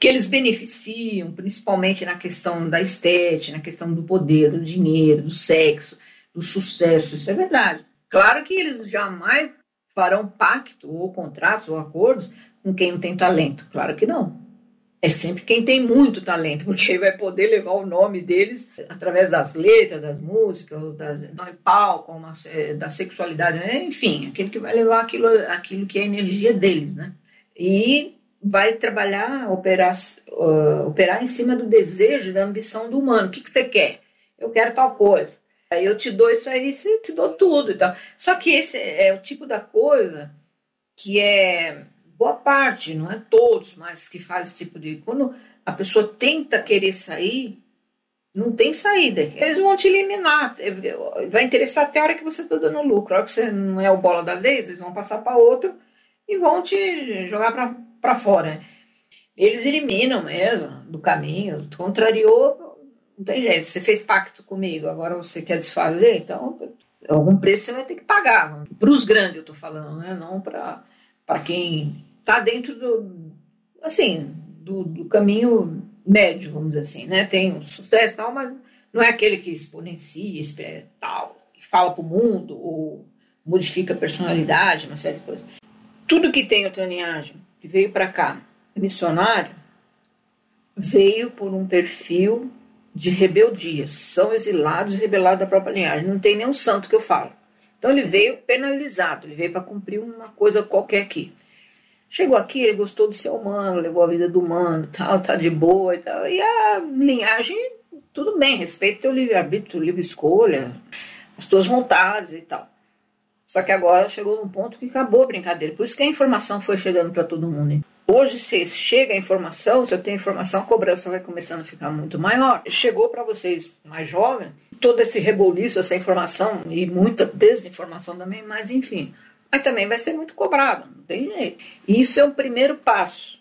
que eles beneficiam, principalmente na questão da estética, na questão do poder, do dinheiro, do sexo, do sucesso. Isso é verdade. Claro que eles jamais farão pacto ou contratos ou acordos com quem não tem talento. Claro que não. É sempre quem tem muito talento, porque aí vai poder levar o nome deles através das letras, das músicas, das, do palco, uma, da sexualidade, né? enfim, aquele que vai levar aquilo, aquilo que é a energia deles, né? E vai trabalhar, operar, uh, operar em cima do desejo, da ambição do humano. O que, que você quer? Eu quero tal coisa. Aí eu te dou isso aí, eu te dou tudo. Então. Só que esse é o tipo da coisa que é boa parte, não é todos, mas que faz esse tipo de. Quando a pessoa tenta querer sair, não tem saída. Eles vão te eliminar. Vai interessar até a hora que você está dando lucro. A hora que você não é o bola da vez, eles vão passar para outro e vão te jogar para fora. Eles eliminam mesmo do caminho, contrariou, não tem jeito. Você fez pacto comigo, agora você quer desfazer, então algum preço você vai ter que pagar. Para os grandes eu estou falando, né? não para quem está dentro do, assim, do, do, caminho médio, vamos dizer assim. Né? Tem um sucesso tal, mas não é aquele que exponencia, tal, fala para o mundo ou modifica a personalidade, uma série de coisas tudo que tem outra linhagem, que veio para cá, missionário, veio por um perfil de rebeldia. São exilados e rebelados da própria linhagem. Não tem nenhum santo que eu falo. Então ele veio penalizado, ele veio para cumprir uma coisa qualquer aqui. Chegou aqui, ele gostou de ser humano, levou a vida do humano, tal, tá de boa e tal. E a linhagem, tudo bem, respeita teu livre-arbítrio, livre escolha, as tuas vontades e tal. Só que agora chegou num ponto que acabou a brincadeira. Por isso que a informação foi chegando para todo mundo. Hoje, se chega a informação, se eu tenho informação, a cobrança vai começando a ficar muito maior. Chegou para vocês mais jovens todo esse reboliço, essa informação e muita desinformação também, mas enfim. Mas também vai ser muito cobrado, não tem jeito. E isso é o primeiro passo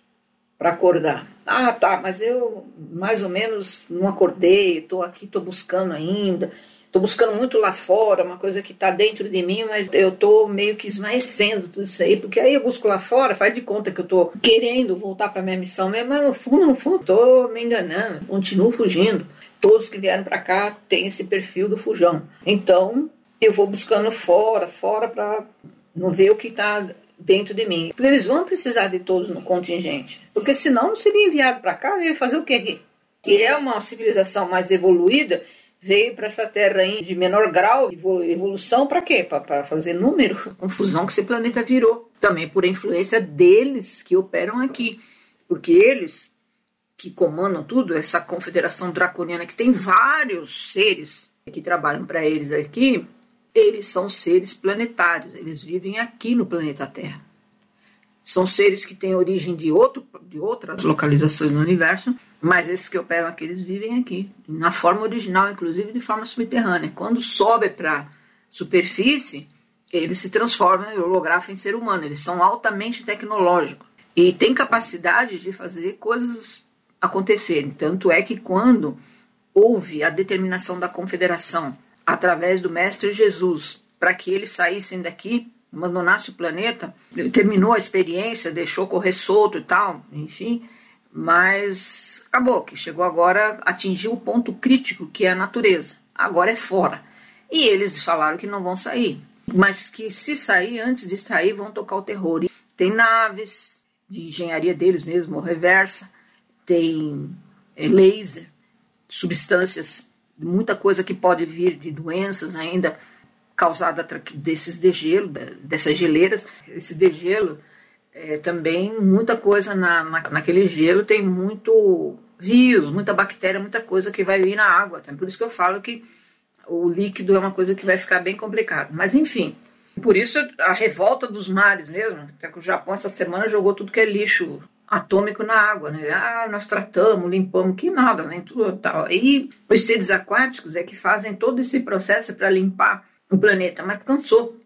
para acordar. Ah, tá, mas eu mais ou menos não acordei, estou aqui, estou buscando ainda. Estou buscando muito lá fora, uma coisa que está dentro de mim, mas eu estou meio que esmaecendo tudo isso aí, porque aí eu busco lá fora, faz de conta que eu estou querendo voltar para minha missão mesmo, mas no fundo, no fundo, estou me enganando, continuo fugindo. Todos que vieram para cá têm esse perfil do fujão. Então, eu vou buscando fora, fora para não ver o que está dentro de mim. Porque eles vão precisar de todos no contingente. Porque senão não seria enviado para cá, ia fazer o quê? Que é uma civilização mais evoluída, veio para essa terra aí de menor grau evolução para quê? Para fazer número. Confusão que esse planeta virou. Também por influência deles que operam aqui. Porque eles que comandam tudo, essa confederação draconiana que tem vários seres que trabalham para eles aqui, eles são seres planetários, eles vivem aqui no planeta Terra. São seres que têm origem de, outro, de outras localizações no universo, mas esses que operam aqui, eles vivem aqui, na forma original, inclusive de forma subterrânea. Quando sobe para superfície, eles se transformam em holografo em ser humano, eles são altamente tecnológicos e têm capacidade de fazer coisas acontecerem. Tanto é que quando houve a determinação da confederação através do Mestre Jesus para que eles saíssem daqui, abandonasse o planeta, terminou a experiência, deixou correr solto e tal, enfim, mas acabou, que chegou agora, atingiu o ponto crítico que é a natureza. Agora é fora. E eles falaram que não vão sair, mas que se sair, antes de sair, vão tocar o terror. E tem naves de engenharia deles mesmo, reversa, tem é, laser, substâncias, muita coisa que pode vir de doenças ainda causada desses degelo, dessas geleiras. Esse degelo é, também, muita coisa na, na, naquele gelo tem muito vírus, muita bactéria, muita coisa que vai vir na água. Então, por isso que eu falo que o líquido é uma coisa que vai ficar bem complicado. Mas enfim, por isso a revolta dos mares mesmo, que o Japão essa semana jogou tudo que é lixo atômico na água, né? Ah, nós tratamos, limpamos, que nada, né? Tudo tal. E os seres aquáticos é que fazem todo esse processo para limpar o planeta, mas cansou.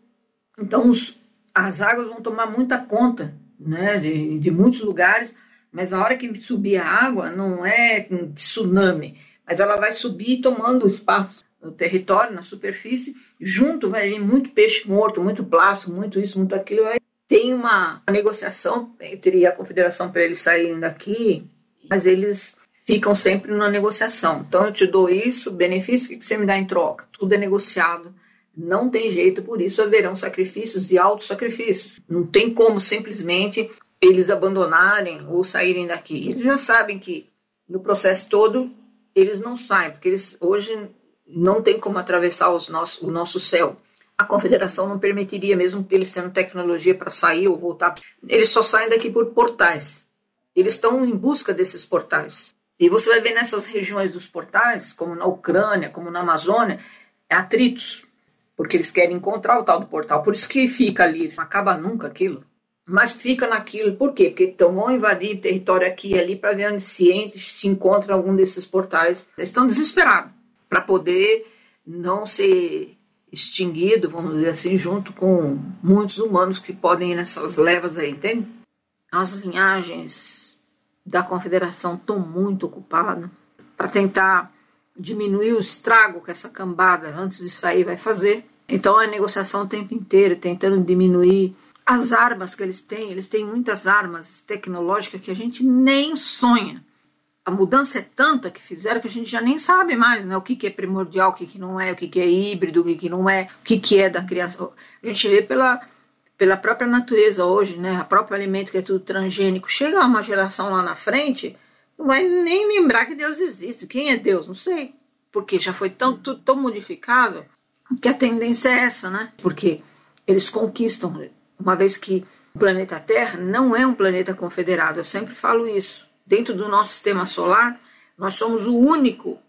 Então os, as águas vão tomar muita conta né, de, de muitos lugares, mas a hora que subir a água não é tsunami, mas ela vai subir tomando espaço no território, na superfície, junto vai vir muito peixe morto, muito plástico, muito isso, muito aquilo. Aí tem uma negociação entre a confederação para eles saírem daqui mas eles ficam sempre na negociação. Então eu te dou isso, benefício, o que você me dá em troca? Tudo é negociado. Não tem jeito, por isso haverão sacrifícios e autossacrifícios. Não tem como simplesmente eles abandonarem ou saírem daqui. Eles já sabem que no processo todo eles não saem, porque eles hoje não tem como atravessar os nosso, o nosso céu. A confederação não permitiria, mesmo que eles tenham tecnologia para sair ou voltar. Eles só saem daqui por portais. Eles estão em busca desses portais. E você vai ver nessas regiões dos portais, como na Ucrânia, como na Amazônia, atritos, porque eles querem encontrar o tal do portal. Por isso que fica ali, não acaba nunca aquilo. Mas fica naquilo, por quê? Porque então vão invadir território aqui e ali para ver onde se, se encontra algum desses portais. Eles estão desesperados para poder não ser extinguido, vamos dizer assim, junto com muitos humanos que podem ir nessas levas aí, entende? As linhagens da confederação estão muito ocupadas para tentar diminuir o estrago que essa cambada antes de sair vai fazer. Então a negociação o tempo inteiro, tentando diminuir as armas que eles têm, eles têm muitas armas tecnológicas que a gente nem sonha. A mudança é tanta que fizeram que a gente já nem sabe mais né, o que, que é primordial, o que, que não é, o que, que é híbrido, o que, que não é, o que, que é da criação. A gente vê pela, pela própria natureza hoje, né, o próprio alimento que é tudo transgênico. Chega uma geração lá na frente, não vai nem lembrar que Deus existe. Quem é Deus? Não sei. Porque já foi tão, tudo tão modificado que a tendência é essa, né? Porque eles conquistam uma vez que o planeta Terra não é um planeta confederado. Eu sempre falo isso. Dentro do nosso sistema solar, nós somos o único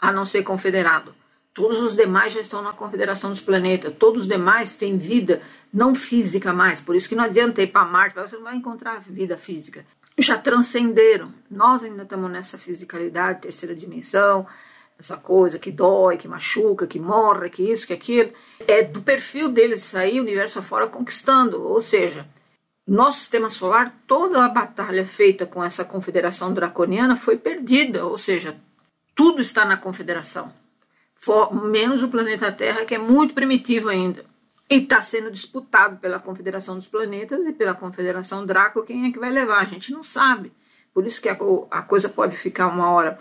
a não ser confederado. Todos os demais já estão na confederação dos planetas. Todos os demais têm vida não física mais. Por isso que não adianta ir para Marte, você não vai encontrar vida física. Já transcenderam. Nós ainda estamos nessa fisicalidade, terceira dimensão, essa coisa que dói, que machuca, que morre, que isso, que aquilo. É do perfil deles sair o universo afora conquistando. Ou seja, nosso sistema solar, toda a batalha feita com essa confederação draconiana foi perdida. Ou seja, tudo está na confederação. Menos o planeta Terra, que é muito primitivo ainda. E está sendo disputado pela Confederação dos Planetas e pela Confederação Draco. Quem é que vai levar? A gente não sabe. Por isso que a, a coisa pode ficar uma hora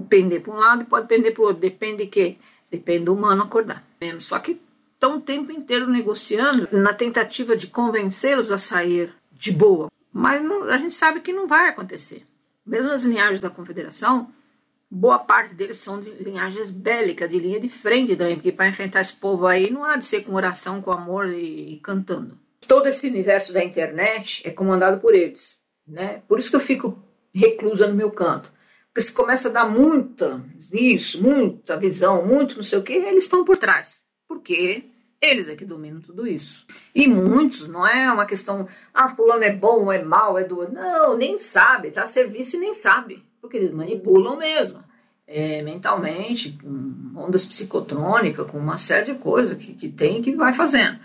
pender para um lado e pode pender para o outro. Depende de quê? Depende do humano acordar. Só que estão o tempo inteiro negociando na tentativa de convencê-los a sair de boa. Mas não, a gente sabe que não vai acontecer. Mesmo as linhagens da confederação, boa parte deles são de linhagens bélicas, de linha de frente também, porque para enfrentar esse povo aí não há de ser com oração, com amor e, e cantando. Todo esse universo da internet é comandado por eles. Né? Por isso que eu fico reclusa no meu canto se começa a dar muita isso, muita visão, muito não sei o que, eles estão por trás. Porque eles é que dominam tudo isso. E muitos, não é uma questão, ah, fulano é bom, é mal, é do. Não, nem sabe, está a serviço e nem sabe. Porque eles manipulam mesmo. É, mentalmente, com ondas psicotrônicas, com uma série de coisas que, que tem que vai fazendo.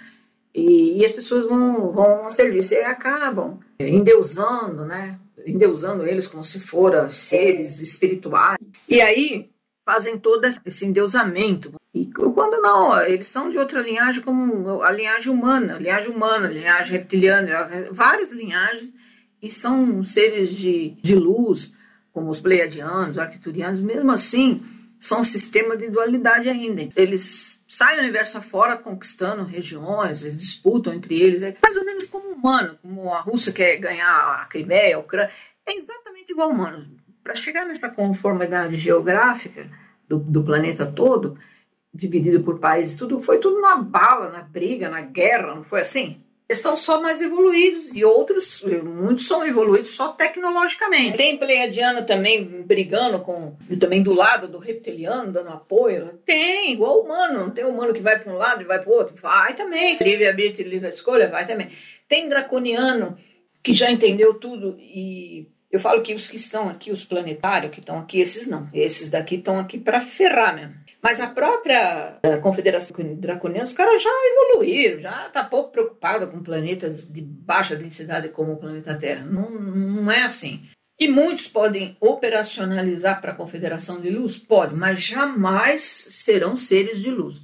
E, e as pessoas vão, vão a serviço e acabam endeusando, né? Endeusando eles como se foram seres espirituais. E aí fazem todo esse endeusamento. E quando não, eles são de outra linhagem, como a linhagem humana, a linhagem humana, a linhagem reptiliana, várias linhagens, e são seres de, de luz, como os pleiadianos, arcturianos, mesmo assim, são um sistema de dualidade ainda. Eles saem do universo afora conquistando regiões, eles disputam entre eles, é mais ou menos como humano, como a Rússia quer ganhar a Crimeia, a Ucrânia, é exatamente igual humano. Para chegar nessa conformidade geográfica do, do planeta todo, dividido por países, tudo foi tudo na bala, na briga, na guerra, não foi assim? São só mais evoluídos e outros, muitos são evoluídos só tecnologicamente. Tem pleiadiano também brigando com, também do lado do reptiliano, dando apoio. Tem, igual humano, não tem humano que vai para um lado e vai para o outro. Vai também, livre arbítrio, livre escolha, vai também. Tem draconiano que já entendeu tudo e eu falo que os que estão aqui, os planetários que estão aqui, esses não. Esses daqui estão aqui para ferrar mesmo. Mas a própria a Confederação Draconiana, os caras já evoluíram, já está pouco preocupado com planetas de baixa densidade como o planeta Terra. Não, não é assim. E muitos podem operacionalizar para a Confederação de Luz? Pode, mas jamais serão seres de luz.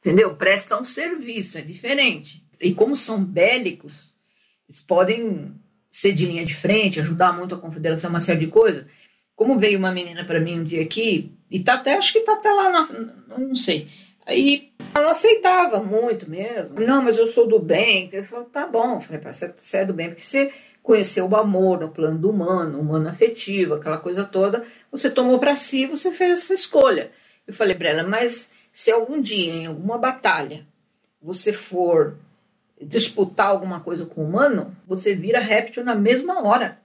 Entendeu? Prestam serviço, é diferente. E como são bélicos, eles podem ser de linha de frente, ajudar muito a confederação, uma série de coisas. Como veio uma menina para mim um dia aqui, e tá até, acho que tá até lá, na, não sei. Aí ela aceitava muito mesmo. Não, mas eu sou do bem. Eu falei, tá bom. Eu falei, você é do bem, porque você conheceu o amor no plano do humano, humano afetivo, aquela coisa toda. Você tomou para si, você fez essa escolha. Eu falei para ela, mas se algum dia, em alguma batalha, você for disputar alguma coisa com o humano, você vira réptil na mesma hora.